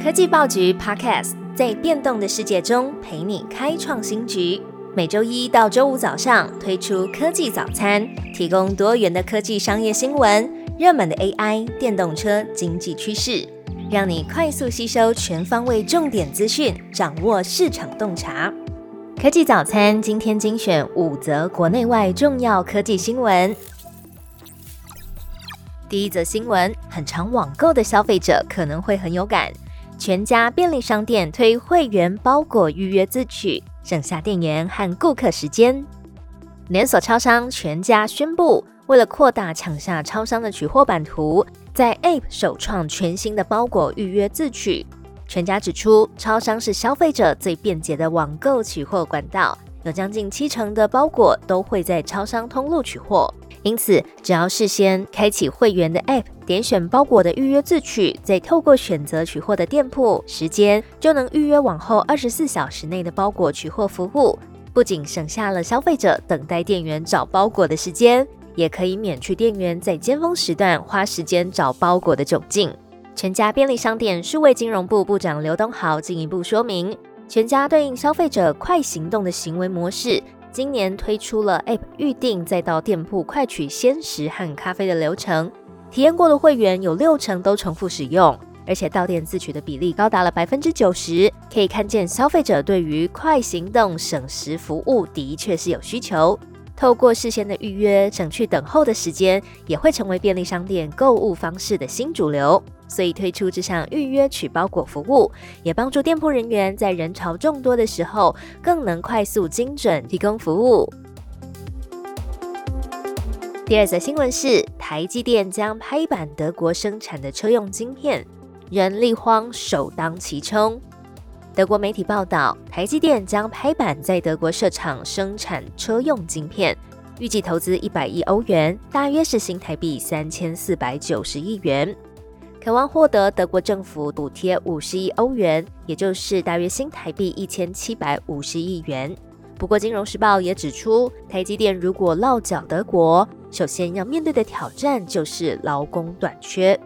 科技报局 Podcast 在变动的世界中陪你开创新局。每周一到周五早上推出科技早餐，提供多元的科技商业新闻、热门的 AI、电动车、经济趋势，让你快速吸收全方位重点资讯，掌握市场洞察。科技早餐今天精选五则国内外重要科技新闻。第一则新闻，很常网购的消费者可能会很有感。全家便利商店推会员包裹预约自取，省下店员和顾客时间。连锁超商全家宣布，为了扩大抢下超商的取货版图，在 App 首创全新的包裹预约自取。全家指出，超商是消费者最便捷的网购取货管道，有将近七成的包裹都会在超商通路取货。因此，只要事先开启会员的 App，点选包裹的预约自取，再透过选择取货的店铺时间，就能预约往后二十四小时内的包裹取货服务。不仅省下了消费者等待店员找包裹的时间，也可以免去店员在尖峰时段花时间找包裹的窘境。全家便利商店数位金融部部长刘东豪进一步说明，全家对应消费者快行动的行为模式。今年推出了 App 预订，再到店铺快取鲜食和咖啡的流程。体验过的会员有六成都重复使用，而且到店自取的比例高达了百分之九十。可以看见消费者对于快行动、省时服务的确是有需求。透过事先的预约，省去等候的时间，也会成为便利商店购物方式的新主流。所以推出这项预约取包裹服务，也帮助店铺人员在人潮众多的时候，更能快速精准提供服务。第二则新闻是，台积电将拍板德国生产的车用晶片，人力荒首当其冲。德国媒体报道，台积电将拍板在德国设厂生产车用晶片，预计投资一百亿欧元，大约是新台币三千四百九十亿元。渴望获得德国政府补贴五十亿欧元，也就是大约新台币一千七百五十亿元。不过，《金融时报》也指出，台积电如果落脚德国，首先要面对的挑战就是劳工短缺。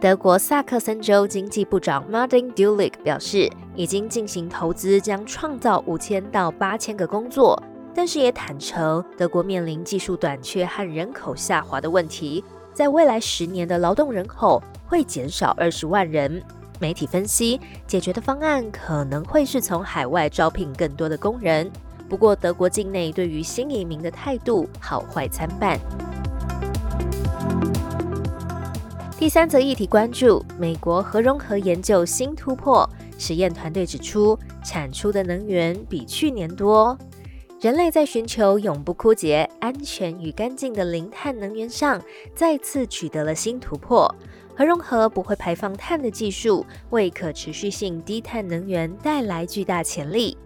德国萨克森州经济部长 Martin Dulich 表示，已经进行投资，将创造五千到八千个工作，但是也坦诚，德国面临技术短缺和人口下滑的问题。在未来十年的劳动人口会减少二十万人。媒体分析，解决的方案可能会是从海外招聘更多的工人。不过，德国境内对于新移民的态度好坏参半。第三则议题关注：美国核融合研究新突破，实验团队指出，产出的能源比去年多。人类在寻求永不枯竭、安全与干净的零碳能源上，再次取得了新突破。核融合不会排放碳的技术，为可持续性低碳能源带来巨大潜力。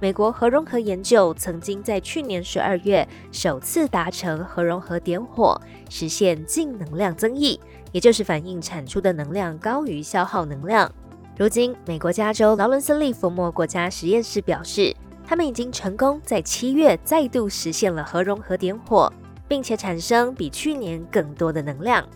美国核融合研究曾经在去年十二月首次达成核融合点火，实现净能量增益，也就是反映产出的能量高于消耗能量。如今，美国加州劳伦斯利弗莫国家实验室表示。他们已经成功在七月再度实现了核融合点火，并且产生比去年更多的能量。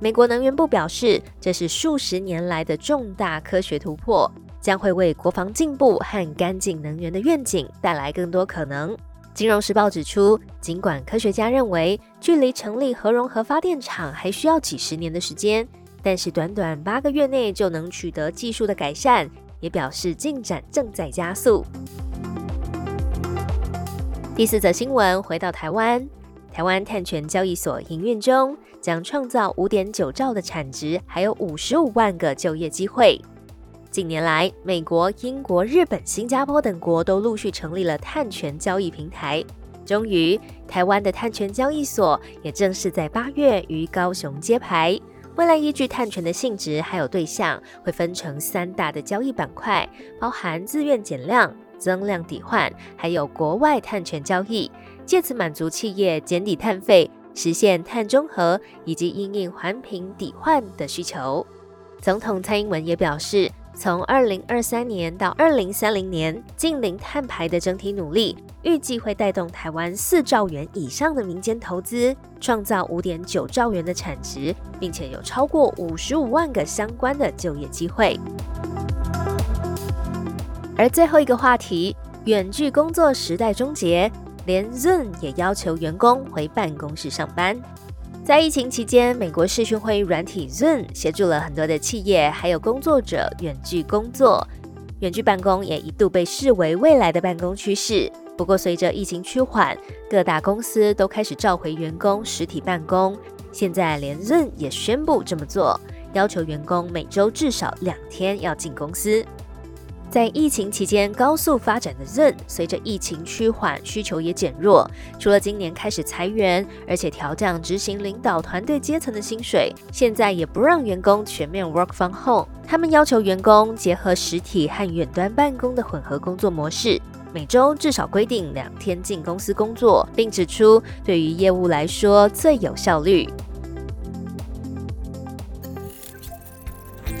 美国能源部表示，这是数十年来的重大科学突破，将会为国防进步和干净能源的愿景带来更多可能。金融时报指出，尽管科学家认为距离成立核融合发电厂还需要几十年的时间，但是短短八个月内就能取得技术的改善，也表示进展正在加速。第四则新闻，回到台湾，台湾碳权交易所营运中，将创造五点九兆的产值，还有五十五万个就业机会。近年来，美国、英国、日本、新加坡等国都陆续成立了碳权交易平台。终于，台湾的碳权交易所也正式在八月于高雄揭牌。未来依据碳权的性质还有对象，会分成三大的交易板块，包含自愿减量。增量抵换，还有国外碳权交易，借此满足企业减抵碳费、实现碳中和以及应应环评抵换的需求。总统蔡英文也表示，从二零二三年到二零三零年近零碳排的整体努力，预计会带动台湾四兆元以上的民间投资，创造五点九兆元的产值，并且有超过五十五万个相关的就业机会。而最后一个话题，远距工作时代终结，连 Zoom 也要求员工回办公室上班。在疫情期间，美国视讯会议软体 Zoom 协助了很多的企业还有工作者远距工作。远距办公也一度被视为未来的办公趋势。不过，随着疫情趋缓，各大公司都开始召回员工实体办公。现在连 Zoom 也宣布这么做，要求员工每周至少两天要进公司。在疫情期间高速发展的 Zoom，随着疫情趋缓，需求也减弱。除了今年开始裁员，而且调降执行领导团队阶层的薪水，现在也不让员工全面 work from home。他们要求员工结合实体和远端办公的混合工作模式，每周至少规定两天进公司工作，并指出对于业务来说最有效率。